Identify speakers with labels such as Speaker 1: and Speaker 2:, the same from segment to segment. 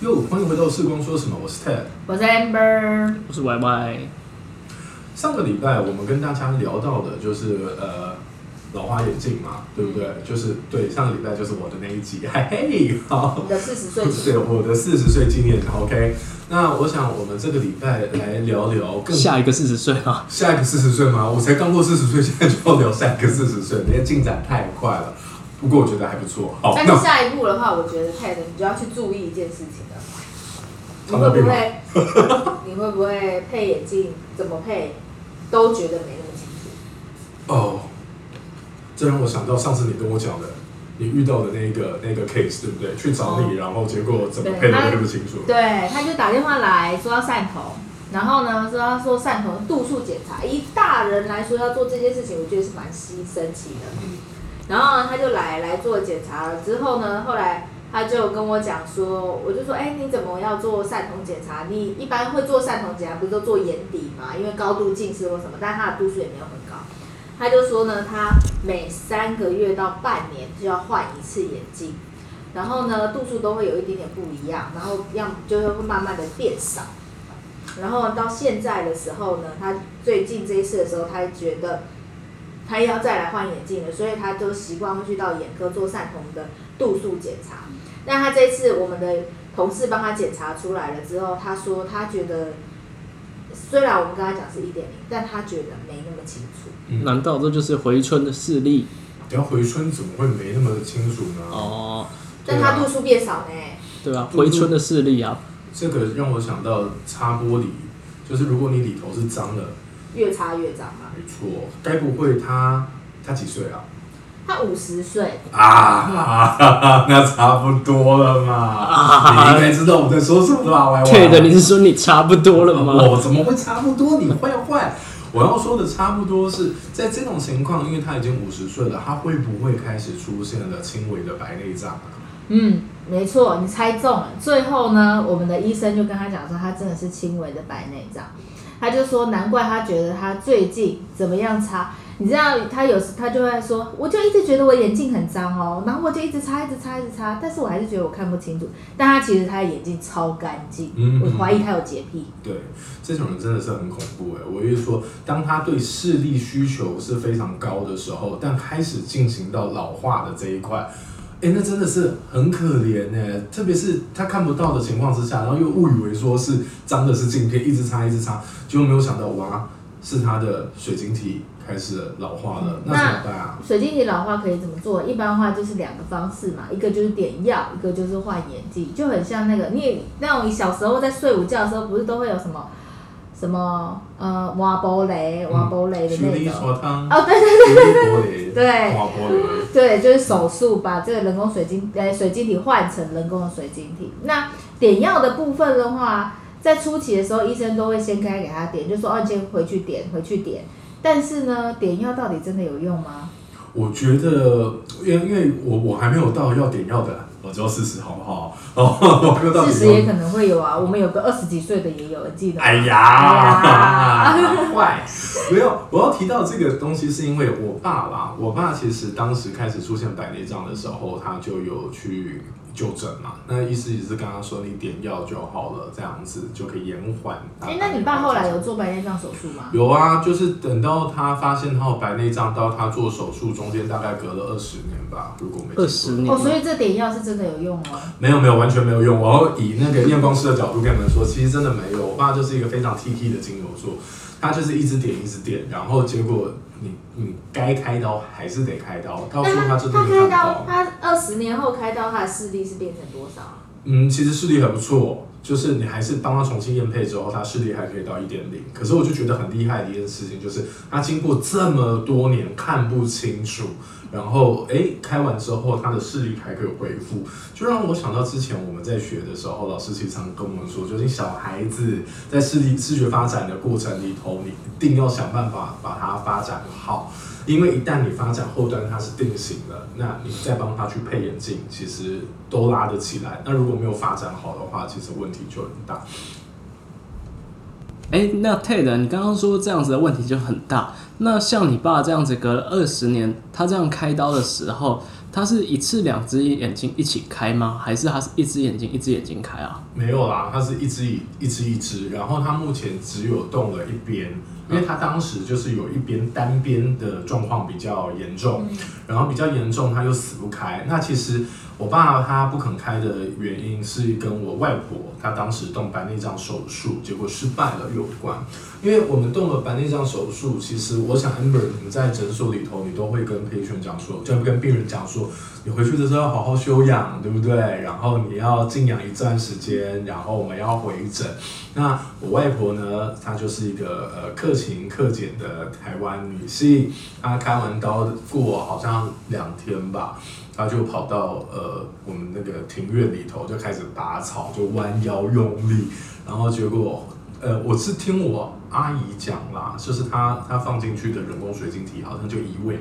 Speaker 1: 哟，欢迎回到视光说什么，我是 Ted。
Speaker 2: 我是 Amber，
Speaker 3: 我是 Y Y，
Speaker 1: 上个礼拜我们跟大家聊到的就是呃老花眼镜嘛，对不对？就是对，上个礼拜就是我的那一集，嘿嘿，好
Speaker 2: 你，的四十岁
Speaker 1: 对我的四十岁纪念，OK。那我想我们这个礼拜来聊聊更
Speaker 3: 下一个四十岁啊，
Speaker 1: 下一个四十岁吗？我才刚过四十岁，现在就要聊下一个四十岁，你的进展太快了。不过我觉得还不错。
Speaker 2: 但是下一步的话，我觉得 Ted 你就要去注意一件事情了，你会不会你会不会配眼镜，怎么配都觉得没那么清楚。
Speaker 1: 哦，这让我想到上次你跟我讲的，你遇到的那个那个 case，对不对？去找你，然后结果怎么配的都不清楚。
Speaker 2: 对，他就打电话来说要散瞳，然后呢说他说散瞳度数检查，以大人来说要做这件事情，我觉得是蛮稀神奇的。然后他就来来做检查了之后呢，后来他就跟我讲说，我就说，哎，你怎么要做散瞳检查？你一般会做散瞳检查，不是都做眼底嘛？因为高度近视或什么，但他的度数也没有很高。他就说呢，他每三个月到半年就要换一次眼镜，然后呢度数都会有一点点不一样，然后要就会慢慢的变少。然后到现在的时候呢，他最近这一次的时候，他觉得他要再来换眼镜了，所以他就习惯会去到眼科做散瞳的度数检查。那他这次我们的同事帮他检查出来了之后，他说他觉得虽然我们跟他讲是一点零，但他觉得没那么清楚。
Speaker 1: 嗯
Speaker 3: 难道这就是回春的视力？
Speaker 1: 然后回春怎么会没那么清楚呢？
Speaker 3: 哦，
Speaker 2: 但他度数变少呢。
Speaker 3: 对啊，回春的视力啊，
Speaker 1: 这个让我想到擦玻璃，就是如果你里头是脏的，
Speaker 2: 越差越脏嘛。
Speaker 1: 没错，该不会他他几岁啊？
Speaker 2: 他五十岁，
Speaker 1: 啊，那差不多了嘛。你应该知道我在说什么吧？歪歪。
Speaker 3: 对的，你是说你差不多了吗？
Speaker 1: 我怎么会差不多？你坏坏。我要说的差不多是在这种情况，因为他已经五十岁了，他会不会开始出现了轻微的白内障啊？
Speaker 2: 嗯，没错，你猜中了。最后呢，我们的医生就跟他讲说，他真的是轻微的白内障。他就说，难怪他觉得他最近怎么样擦。你知道，他有时他就会说，我就一直觉得我眼镜很脏哦，然后我就一直擦，一直擦，一直擦，但是我还是觉得我看不清楚。但他其实他的眼睛超干净，
Speaker 1: 嗯
Speaker 2: 我怀疑他有洁癖。
Speaker 1: 对，这种人真的是很恐怖哎！我意思说，当他对视力需求是非常高的时候，但开始进行到老化的这一块，哎，那真的是很可怜哎！特别是他看不到的情况之下，然后又误以为说是脏的是镜片，一直擦一直擦，结果没有想到哇，是他的水晶体开始老化了，那怎么办啊？
Speaker 2: 水晶体老化可以怎么做？一般的话就是两个方式嘛，一个就是点药，一个就是换眼镜，就很像那个你那种小时候在睡午觉的时候，不是都会有什么什么呃瓦玻璃、瓦玻璃的那种。
Speaker 1: 锁汤，
Speaker 2: 哦，对
Speaker 1: 对
Speaker 2: 对
Speaker 1: 对对，对
Speaker 2: 对，就是手术把这个人工水晶呃水晶体换成人工的水晶体。那点药的部分的话，在初期的时候，医生都会先开给他点，就说哦，你先回去点，回去点。但是呢，点药到底真的有用吗？
Speaker 1: 我觉得，因为因为我我还没有到要点药的，我只有四十，好不好？哦。
Speaker 2: 四十也可能会有啊，我们有个二十几岁的也有，记得？
Speaker 1: 哎呀，坏！没有，我要提到这个东西，是因为我爸啦。我爸其实当时开始出现白内障的时候，他就有去就诊嘛。那医师也是跟他说，你点药就好了，这样子就可以延缓。
Speaker 2: 哎、那你爸后来有做白内障手术吗？
Speaker 1: 有啊，就是等到他发现他有白内障，到他做手术中间大概隔了二十年吧，如果没
Speaker 3: 二十年
Speaker 2: 哦，所以这点药是真的有用哦。
Speaker 1: 没有没有，完全没有用。我要以那个验光师的角度跟你们说，其实真的没有。我爸就是一个非常 T T 的金牛座，他就是一直点一直点，然后结果你你该开刀还是得开刀，到时候他真的
Speaker 2: 他开刀。他二十年后开刀，他的视力是变成多少？
Speaker 1: 嗯，其实视力还不错，就是你还是帮他重新验配之后，他视力还可以到一点零。可是我就觉得很厉害的一件事情，就是他经过这么多年看不清楚，然后诶开完之后他的视力还可以恢复，就让我想到之前我们在学的时候，老师其实常跟我们说，就是小孩子在视力视觉发展的过程里头，你一定要想办法把它发展好。因为一旦你发展后端它是定型了，那你再帮他去配眼镜，其实都拉得起来。那如果没有发展好的话，其实问题就很大。
Speaker 3: 哎，那 Ted，你刚刚说这样子的问题就很大。那像你爸这样子隔了二十年，他这样开刀的时候，他他是一次两只眼睛一起开吗？还是他是一只眼睛一只眼睛开啊？
Speaker 1: 没有啦，他是一只一一只一只，然后他目前只有动了一边，因为他当时就是有一边单边的状况比较严重，然后比较严重，他又死不开。那其实我爸他不肯开的原因是跟我外婆她当时动白内障手术结果失败了有关。因为我们动了白内障手术，其实我想 Amber 你们在诊所里头，你都会跟陪选讲说，就跟病人讲说，你回去的时候要好好休养，对不对？然后你要静养一段时间，然后我们要回诊。那我外婆呢，她就是一个呃克勤克俭的台湾女性，她开完刀过好像两天吧，她就跑到呃我们那个庭院里头就开始拔草，就弯腰用力，然后结果呃我是听我阿姨讲啦，就是他他放进去的人工水晶体好像就移位，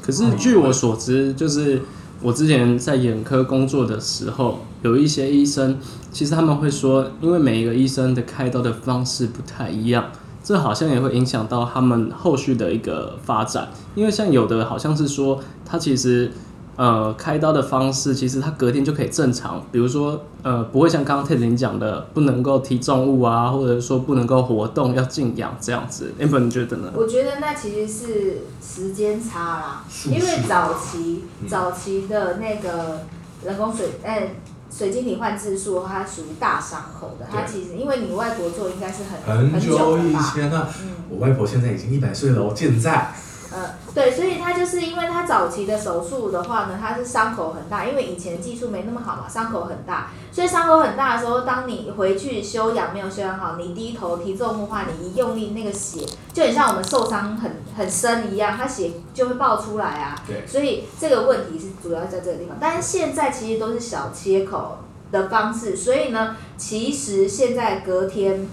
Speaker 3: 可是据我所知，就是我之前在眼科工作的时候，有一些医生，其实他们会说，因为每一个医生的开刀的方式不太一样，这好像也会影响到他们后续的一个发展。因为像有的好像是说，他其实呃开刀的方式，其实他隔天就可以正常，比如说呃不会像刚刚 Ted 你讲的，不能够提重物啊，或者说不能够活动，要静养这样子。Amber 你觉得呢？
Speaker 2: 我觉得那其实是时间差啦，因为早期
Speaker 1: 嗯
Speaker 2: 早期的那个人工水，哎、水晶体换质术，它属于大伤口的，它其实因为你外婆做应该是很
Speaker 1: 很
Speaker 2: 久
Speaker 1: 久以前呢、
Speaker 2: 嗯。
Speaker 1: 我外婆现在已经一百岁了我，健在。
Speaker 2: 呃，对，所以他就是因为他早期的手术的话呢，他是伤口很大，因为以前技术没那么好嘛，伤口很大，所以伤口很大的时候，当你回去休养没有休养好，你低头提重物的话，你一用力，那个血就很像我们受伤很很深一样，它血就会爆出来啊。
Speaker 1: 对
Speaker 2: 所以这个问题是主要在这个地方，但是现在其实都是小切口的方式，所以呢，其实现在隔天。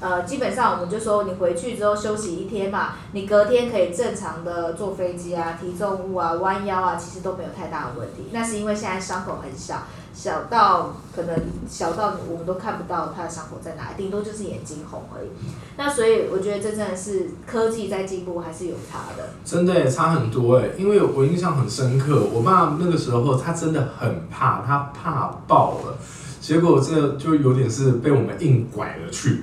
Speaker 2: 呃，基本上我们就说你回去之后休息一天嘛，你隔天可以正常的坐飞机啊、提重物啊、弯腰啊，其实都没有太大的问题。那是因为现在伤口很小，小到可能小到我们都看不到他的伤口在哪里，顶多就是眼睛红而已。那所以我觉得这真的是科技在进步，还是有差的。
Speaker 1: 真的耶差很多哎，因为我印象很深刻，我爸那个时候他真的很怕，他怕爆了，结果这就有点是被我们硬拐了去。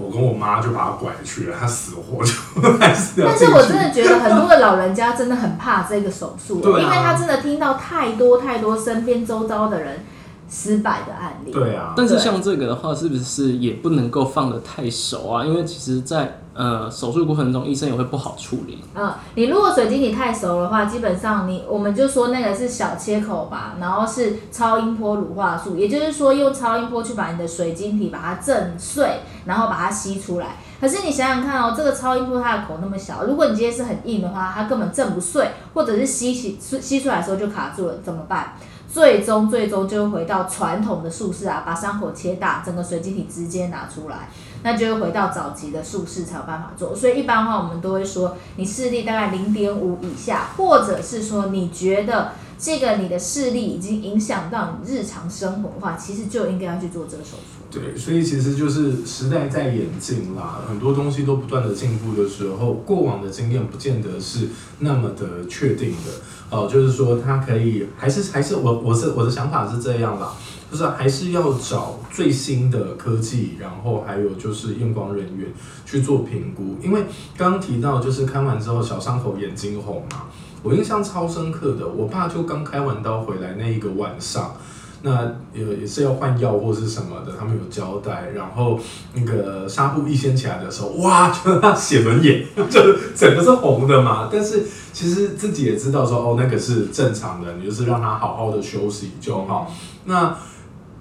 Speaker 1: 我跟我妈就把他拐去了，他死活就 还是要
Speaker 2: 但。是我真的觉得很多的老人家真的很怕这个手术，因为他真的听到太多太多身边周遭的人失败的案例。
Speaker 1: 对啊，
Speaker 3: 但是像这个的话，是不是也不能够放得太熟啊？因为其实在，呃手术过程中，医生也会不好处理。
Speaker 2: 嗯，你如果水晶体太熟的话，基本上你我们就说那个是小切口吧，然后是超音波乳化术，也就是说用超音波去把你的水晶体把它震碎，然后把它吸出来。可是你想想看哦，这个超音波它的口那么小，如果你今天是很硬的话，它根本震不碎，或者是吸起吸出来的时候就卡住了，怎么办？最终最终就会回到传统的术式啊，把伤口切大，整个水晶体直接拿出来。那就会回到早期的术式才有办法做。所以一般的话，我们都会说，你视力大概零点五以下，或者是说你觉得这个你的视力已经影响到你日常生活的话，其实就应该要去做这个手术。
Speaker 1: 对，所以其实就是时代在演进啦，很多东西都不断的进步的时候，过往的经验不见得是那么的确定的。哦、就是说他可以，还是还是我我是我的想法是这样啦，就是还是要找最新的科技，然后还有就是验光人员去做评估，因为刚刚提到就是看完之后小伤口眼睛红嘛，我印象超深刻的，我爸就刚开完刀回来那一个晚上。那也也是要换药或是什么的，他们有交代。然后那个纱布一掀起来的时候，哇，就他写轮眼，就整个是红的嘛。但是其实自己也知道说，哦，那个是正常的，你就是让他好好的休息就好。那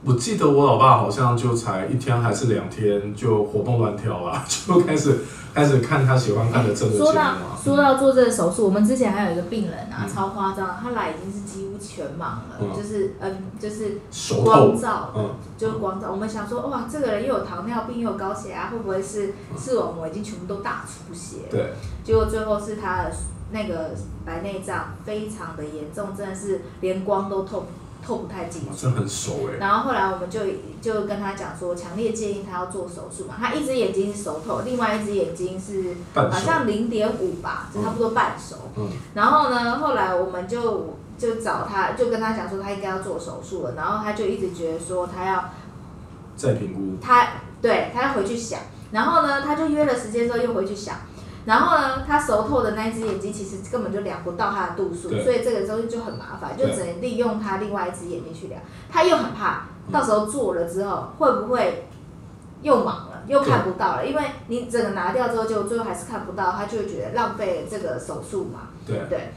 Speaker 1: 我记得我老爸好像就才一天还是两天就活蹦乱跳了，就开始开始看他喜欢看的政治节目
Speaker 2: 说到
Speaker 1: 啊。
Speaker 2: 说到做这个手术，我们之前还有一个病人啊，
Speaker 1: 嗯
Speaker 2: 超夸张，他来已经是几乎全盲了，
Speaker 1: 嗯
Speaker 2: 就是嗯，就是光
Speaker 1: 透，
Speaker 2: 照
Speaker 1: 嗯，
Speaker 2: 就是光照。我们想说，哇，这个人又有糖尿病又有高血压，会不会是视网膜已经全部都大出血？
Speaker 1: 对，
Speaker 2: 结果最后是他的那个白内障非常的严重，真的是连光都透透不太进去。
Speaker 1: 很熟哎。
Speaker 2: 然后后来我们就就跟他讲说，强烈建议他要做手术嘛。他一只眼睛是熟透，另外一只眼睛是好像零点五吧，就差不多半熟。
Speaker 1: 嗯
Speaker 2: 然后呢，后来我们就就找他，就跟他讲说他应该要做手术了，然后他就一直觉得说他要
Speaker 1: 再评估，
Speaker 2: 他对他要回去想，然后呢，他就约了时间之后又回去想，然后呢，他熟透的那一只眼睛其实根本就量不到他的度数，所以这个东西就很麻烦，就只能利用他另外一只眼睛去量。他又很怕到时候做了之后会不会又盲了，又看不到了，因为你整个拿掉之后，就最后还是看不到，他就会觉得浪费了这个手术嘛。
Speaker 1: 对，
Speaker 2: 对，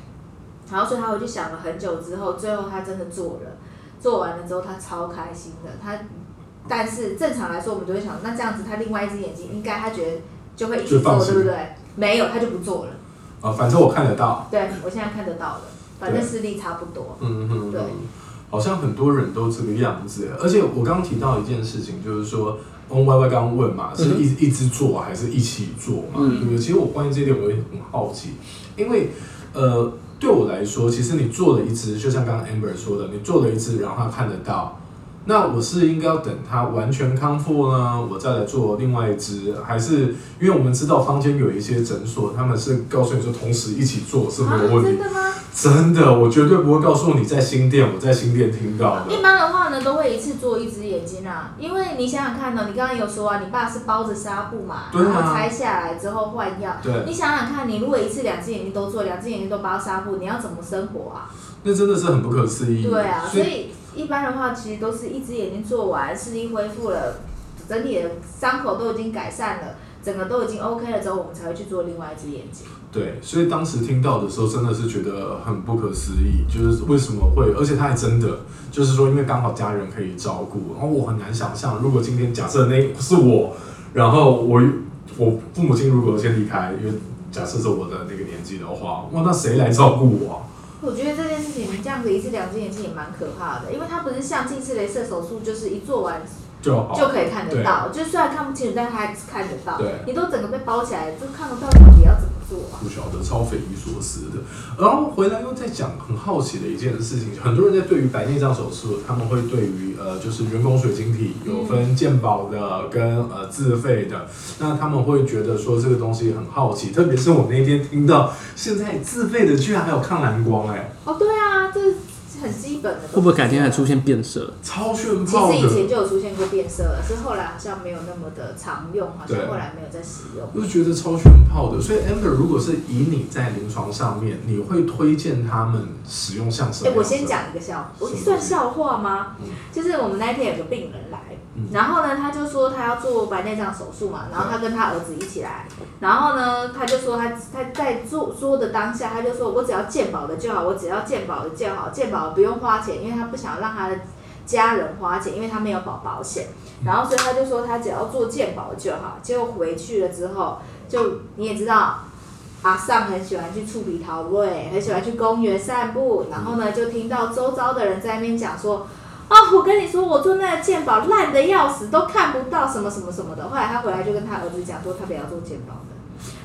Speaker 2: 然后所以他回去想了很久之后，最后他真的做了，做完了之后他超开心的，他，但是正常来说我们都会想，那这样子他另外一只眼睛应该他觉得就会一起做，对不对？没有，他就不做了。
Speaker 1: 啊，反正我看得到，
Speaker 2: 对我现在看得到了，反正
Speaker 1: 对
Speaker 2: 视力差不多。
Speaker 1: 嗯哼，
Speaker 2: 对
Speaker 1: 好像很多人都这个样子，而且我刚刚提到一件事情，就是说。翁 Y Y 刚刚问嘛，是
Speaker 3: 嗯
Speaker 1: 一一直做还是一起做嘛？
Speaker 3: 嗯
Speaker 1: 对不对？其实我关于这一点我也很好奇，因为呃，对我来说，其实你做了一只，就像刚刚 Amber 说的，你做了一只，然后他看得到，那我是应该要等它完全康复呢，我再来做另外一只，还是因为我们知道坊间有一些诊所，他们是告诉你说同时一起做是没有问题
Speaker 2: 啊真，的吗？
Speaker 1: 真的，我绝对不会告诉你在新店，我在新店听到的。
Speaker 2: 一般的话呢，都会一次做一只眼睛啊，因为你想想看呢，你刚刚有说啊，你爸是包着纱布嘛，
Speaker 1: 对啊
Speaker 2: 然后拆下来之后换药。
Speaker 1: 对，
Speaker 2: 你想想看，你如果一次两只眼睛都做，两只眼睛都包纱布，你要怎么生活啊？
Speaker 1: 那真的是很不可思议。
Speaker 2: 对啊，
Speaker 1: 所以
Speaker 2: 所以一般的话，其实都是一只眼睛做完，视力恢复了，整体的伤口都已经改善了，整个都已经 OK 了之后，我们才会去做另外一只眼睛。
Speaker 1: 对，所以当时听到的时候，真的是觉得很不可思议，就是为什么会，而且他还真的就是说，因为刚好家人可以照顾，然后我很难想象，如果今天假设那是我，然后我我父母亲如果先离开，因为假设是我的那个年纪的话，哇，那谁来照顾我啊？
Speaker 2: 我觉得这件事情，你这样子一次两只眼睛也蛮可怕的，因为它不是像近视雷射手术，就是一做完
Speaker 1: 就好，
Speaker 2: 就可以看得到，就虽然看不清楚，但它还是看得到
Speaker 1: 对。
Speaker 2: 你都整个被包起来，就看不到到底要怎么做啊？
Speaker 1: 不晓得，超匪夷所思的。然后回来又在讲很好奇的一件事情，很多人在对于白内障手术，他们会对于呃就是人工水晶体有分健保的跟呃自费的，那他们会觉得说这个东西很好奇，特别是我那天听到现在自费的居然还有抗蓝光、哎，
Speaker 2: 哦，对啊，很基本的。
Speaker 3: 会不会改天还出？现变色？
Speaker 1: 超炫
Speaker 2: 其
Speaker 1: 炮其。
Speaker 2: 实以前就有出现过变色了，是后来好像没有那么的常用，好像后来没有再使用。
Speaker 1: 我就觉得超炫炮的，所以 Amber，如果是以你在临床上面，你会推荐他们使用像什么
Speaker 2: 哎、
Speaker 1: 样的？
Speaker 2: 我先讲一个笑，我算笑话吗？
Speaker 1: 嗯
Speaker 2: 就是我们那一天有个病人来，
Speaker 1: 嗯
Speaker 2: 然后呢，他就说他要做白内障手术嘛，然后他跟他儿子一起来，然后呢，他就说他他在做说的当下，他就说我只要健保的就好，我只要健保的就好，健保不用花钱，因为他不想让他的家人花钱，因为他没有保保险，然后所以他就说他只要做健保就好，结果回去了之后，就你也知道。阿尚很喜欢去触鼻桃味，很喜欢去公园散步，然后呢，就听到周遭的人在那边讲说，哦，我跟你说，我做那个鉴宝烂的要死，都看不到什么什么什么的。后来他回来就跟他儿子讲说，他不要做鉴宝的，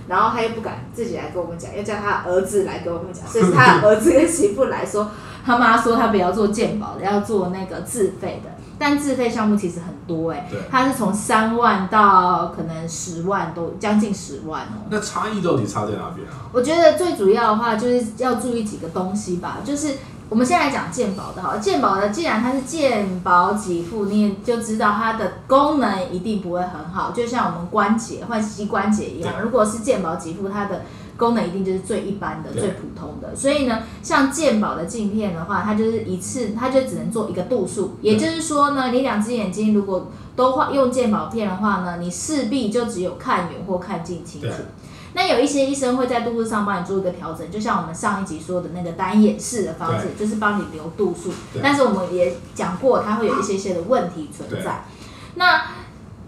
Speaker 2: 然后他又不敢自己来跟我们讲，要叫他儿子来跟我们讲，所以是他儿子跟媳妇来说，他妈说他不要做健保的，要做那个自费的。但自费项目其实很多哎、
Speaker 1: 对
Speaker 2: 它是从三万到可能十万都将近十万哦、
Speaker 1: 那差异到底差在哪边啊？
Speaker 2: 我觉得最主要的话就是要注意几个东西吧，就是我们先来讲健保的哈，健保的，既然它是健保给付，你也就知道它的功能一定不会很好，就像我们关节换膝关节一样，如果是健保给付，它的功能一定就是最一般的、最普通的。所以呢，像健保的镜片的话，它就是一次，它就只能做一个度数，也就是说呢，你两只眼睛如果都换用健保片的话呢，你势必就只有看远或看近清楚。那有一些医生会在度数上帮你做一个调整，就像我们上一集说的那个单眼视的方式，就是帮你留度数。但是我们也讲过，它会有一些些的问题存在。那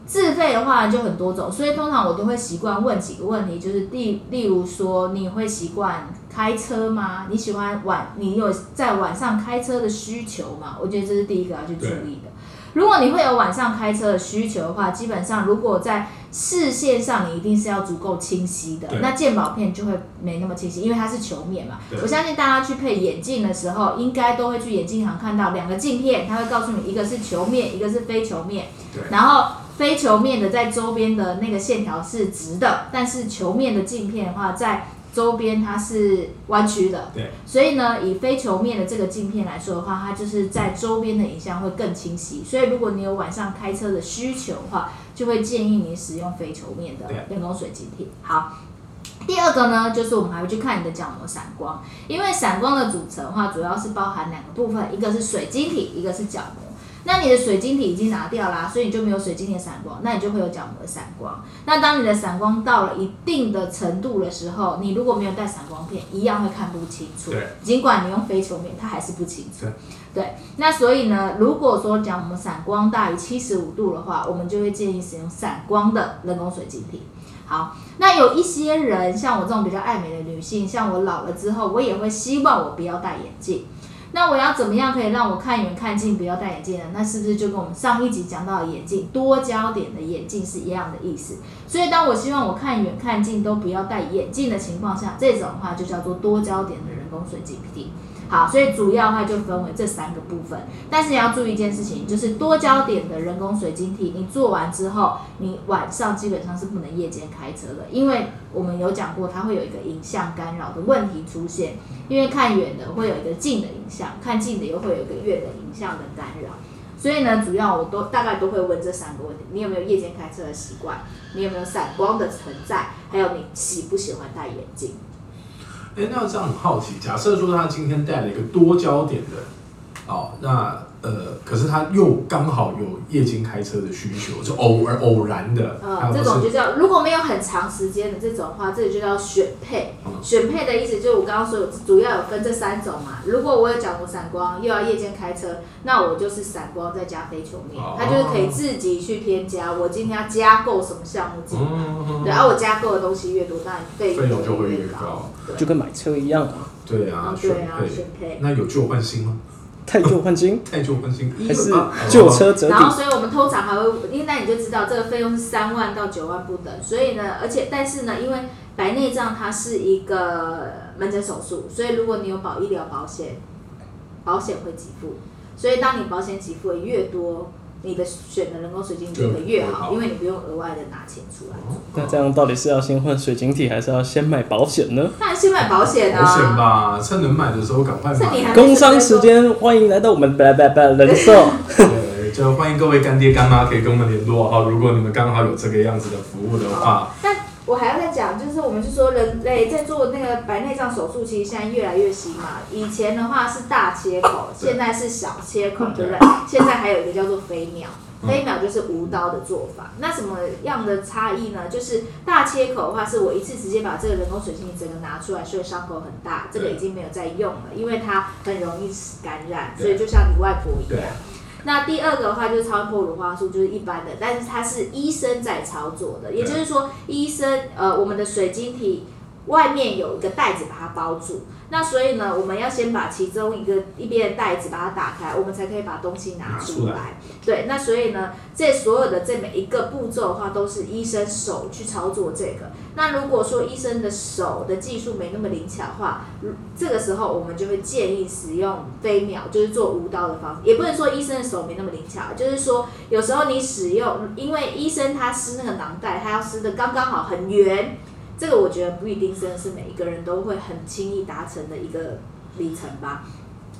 Speaker 2: 自费的话就很多种，所以通常我都会习惯问几个问题，就是例例如说，你会习惯开车吗？你喜欢晚，你有在晚上开车的需求吗？我觉得这是第一个要去注意的。如果你会有晚上开车的需求的话，基本上如果在视线上你一定是要足够清晰的，那鉴宝片就会没那么清晰，因为它是球面嘛。我相信大家去配眼镜的时候，应该都会去眼镜行看到两个镜片，它会告诉你一个是球面，一个是非球面。然后非球面的在周边的那个线条是直的，但是球面的镜片的话，在周边它是弯曲的，
Speaker 1: 对，
Speaker 2: 所以呢，以非球面的这个镜片来说的话，它就是在周边的影像会更清晰。所以如果你有晚上开车的需求的话，就会建议你使用非球面的
Speaker 1: 对
Speaker 2: 人工水晶体。好。第二个呢，就是我们还会去看你的角膜散光，因为散光的组成的话，主要是包含两个部分，一个是水晶体，一个是角膜。那你的水晶体已经拿掉啦，所以你就没有水晶体的散光，那你就会有角膜的散光。那当你的散光到了一定的程度的时候，你如果没有带散光片，一样会看不清楚。
Speaker 1: 对，
Speaker 2: 尽管你用非球面，它还是不清楚。
Speaker 1: 对，
Speaker 2: 对。那所以呢，如果说讲我们散光大于七十五度的话，我们就会建议使用散光的人工水晶体。好，那有一些人，像我这种比较爱美的女性，像我老了之后，我也会希望我不要戴眼镜。那我要怎么样可以让我看远看近不要戴眼镜呢？那是不是就跟我们上一集讲到的眼镜多焦点的眼镜是一样的意思？所以当我希望我看远看近都不要戴眼镜的情况下，这种话就叫做多焦点的人工水晶体。好，所以主要的话就分为这三个部分，但是你要注意一件事情，就是多焦点的人工水晶体，你做完之后，你晚上基本上是不能夜间开车的，因为我们有讲过，它会有一个影像干扰的问题出现，因为看远的会有一个近的影像，看近的又会有一个远的影像的干扰，所以呢，主要我都大概都会问这三个问题：你有没有夜间开车的习惯？你有没有散光的存在？还有你喜不喜欢戴眼镜？
Speaker 1: 哎，那这样很好奇，假设说他今天带了一个多焦点的，哦，那呃，可是他又刚好有夜间开车的需求，就偶尔偶然的，
Speaker 2: 呃，这种就叫如果没有很长时间的这种话，这里就叫选配。
Speaker 1: 嗯
Speaker 2: 选配的意思就是我刚刚说有主要有分这三种嘛。如果我有角膜散光，又要夜间开车，那我就是散光再加非球面
Speaker 1: 哦，
Speaker 2: 它就是可以自己去添加。我今天要加购什么项目进来，
Speaker 1: 嗯，
Speaker 2: 对，然后我加购的东西越多，那费
Speaker 1: 费用就会越
Speaker 2: 越
Speaker 1: 高。
Speaker 3: 就跟买车一样啊，
Speaker 1: 对啊，
Speaker 2: 对啊，
Speaker 1: 配，
Speaker 2: 选配。
Speaker 1: 那有旧换新吗？
Speaker 3: 太旧换新，
Speaker 1: 太旧换新，
Speaker 3: 还是
Speaker 1: 啊
Speaker 3: 旧车折
Speaker 2: 然后，所以我们通常还会，因为那你就知道这个费用是三万到九万不等，所以呢，而且但是呢，因为白内障它是一个门诊手术，所以如果你有保医疗保险，保险会给付，所以当你保险给付的越多，你的选的人工水晶体会越好，因为你不用额外的拿钱出来。
Speaker 3: 那这样到底是要先换水晶体，还是要先买保险呢？
Speaker 2: 当然先买保险啊，
Speaker 1: 保险吧，趁能买的时候赶快买。
Speaker 3: 工商时间，欢迎来到我们拜拜拜人寿。
Speaker 1: 对，就欢迎各位干爹干妈可以跟我们联络哈。如果你们刚好有这个样子的服务的话，
Speaker 2: 但我还要再讲，就是我们就说人类在做那个白内障手术，其实现在越来越新嘛。以前的话是大切口，现在是小切口，对不对
Speaker 1: 对？
Speaker 2: 现在还有一个叫做飞秒。
Speaker 1: 嗯
Speaker 2: 飞秒就是无刀的做法，那什么样的差异呢？就是大切口的话，是我一次直接把这个人工水晶体整个拿出来，所以伤口很大，这个已经没有在用了，因为它很容易感染，所以就像你外婆一样。那第二个的话就是超音波乳化素，就是一般的，但是它是医生在操作的，也就是说，医生呃，我们的水晶体外面有一个袋子把它包住，那所以呢，我们要先把其中一个一边的袋子把它打开，我们才可以把东西拿
Speaker 1: 拿出
Speaker 2: 出来。对，那所以呢，这所有的这每一个步骤的话，都是医生手去操作这个。那如果说医生的手的技术没那么灵巧的话，如这个时候我们就会建议使用飞秒，就是做无刀的方式。也不能说医生的手没那么灵巧，就是说有时候你使用，因为医生他撕那个囊袋，他要撕的刚刚好很圆，这个我觉得不一定真的是每一个人都会很轻易达成的一个里程吧。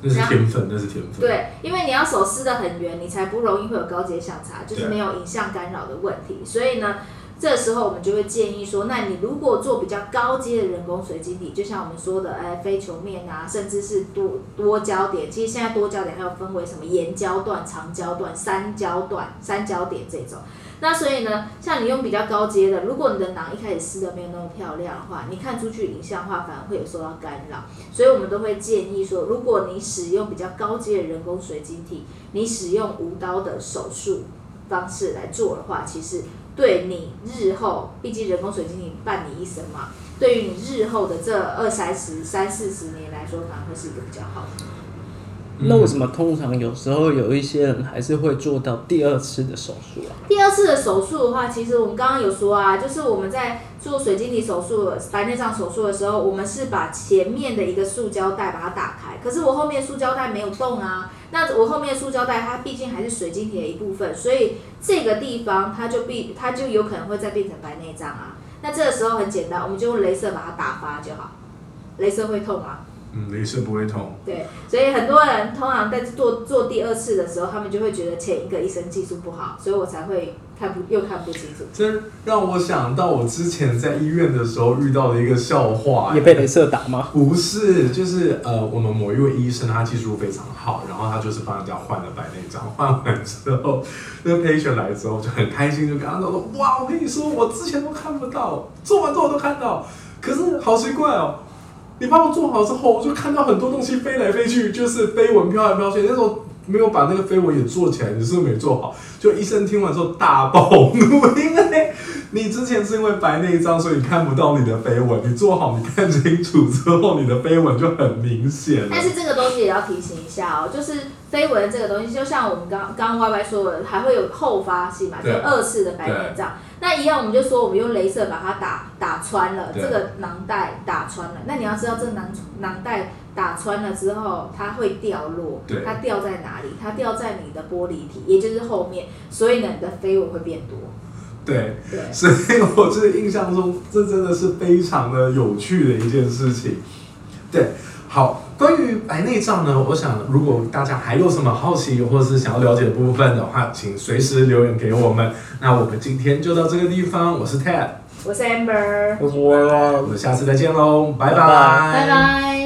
Speaker 1: 那是天分，那是天分。
Speaker 2: 对，因为你要手撕的很圆，你才不容易会有高阶相差，就是
Speaker 1: 对
Speaker 2: 没有影像干扰的问题。所以呢，这时候我们就会建议说，那你如果做比较高阶的人工水晶体，就像我们说的，哎，非球面啊，甚至是多多焦点，其实现在多焦点还有分为什么延焦段、长焦段、三焦段、三焦点这种。那所以呢，像你用比较高阶的，如果你的囊一开始撕的没有那么漂亮的话，你看出去影像的话反而会有受到干扰。所以我们都会建议说，如果你使用比较高阶的人工水晶体，你使用无刀的手术方式来做的话，其实对你日后，毕竟人工水晶体伴你一生嘛，对于你日后的这二三十、三四十年来说，反而会是一个比较好的。
Speaker 3: 那为什么通常有时候有一些人还是会做到第二次的手术啊？
Speaker 2: 第二次的手术的话，其实我们刚刚有说啊，就是我们在做水晶体手术、白内障手术的时候，我们是把前面的一个塑胶袋把它打开，可是我后面塑胶袋没有动啊。那我后面塑胶袋它毕竟还是水晶体的一部分，所以这个地方它就必它就有可能会再变成白内障啊。那这个时候很简单，我们就用镭射把它打发就好。镭射会痛吗？
Speaker 1: 嗯，镭射不会痛。
Speaker 2: 对，所以很多人通常在做做第二次的时候，他们就会觉得前一个医生技术不好，所以我才会看不又看不清楚。
Speaker 1: 这让我想到我之前在医院的时候遇到的一个笑话，
Speaker 3: 也被镭射打吗？
Speaker 1: 不是，就是呃，我们某一位医生他技术非常好，然后他就是帮人家换了白内障，换完之后，那个 patient 来之后就很开心，就跟他说：“哇，我跟你说，我之前都看不到，做完之后都看到，可是好奇怪哦。”你帮我做好之后，我就看到很多东西飞来飞去，就是飞蚊飘来飘去。那时候没有把那个飞蚊也做起来，你是不是没做好？就医生听完之后大暴怒，因 为你之前是因为白内障，所 以你看不到你的飞蚊。你做好，你看清楚之后，你的飞蚊就很明显。
Speaker 2: 但是这个东西也要提醒一下哦，就是飞蚊这个东西，就像我们刚刚 Y Y 说的，还会有后发性嘛，就二次的白内障。那一样，我们就说我们用镭射把它打打穿了，这个囊袋打穿了。那你要知道，这囊囊袋打穿了之后，它会掉落。它掉在哪里？它掉在你的玻璃体，也就是后面。所以呢，你的飞蚊会变多。
Speaker 1: 对。对。所以我这印象中，这真的是非常的有趣的一件事情。对。好，关于白内障呢，我想如果大家还有什么好奇或者是想要了解的部分的话，请随时留言给我们。那我们今天就到这个地方，我是 Ted，
Speaker 2: 我是 Amber，
Speaker 3: 我是 w a
Speaker 1: 我们下次再见喽，拜拜，
Speaker 2: 拜拜。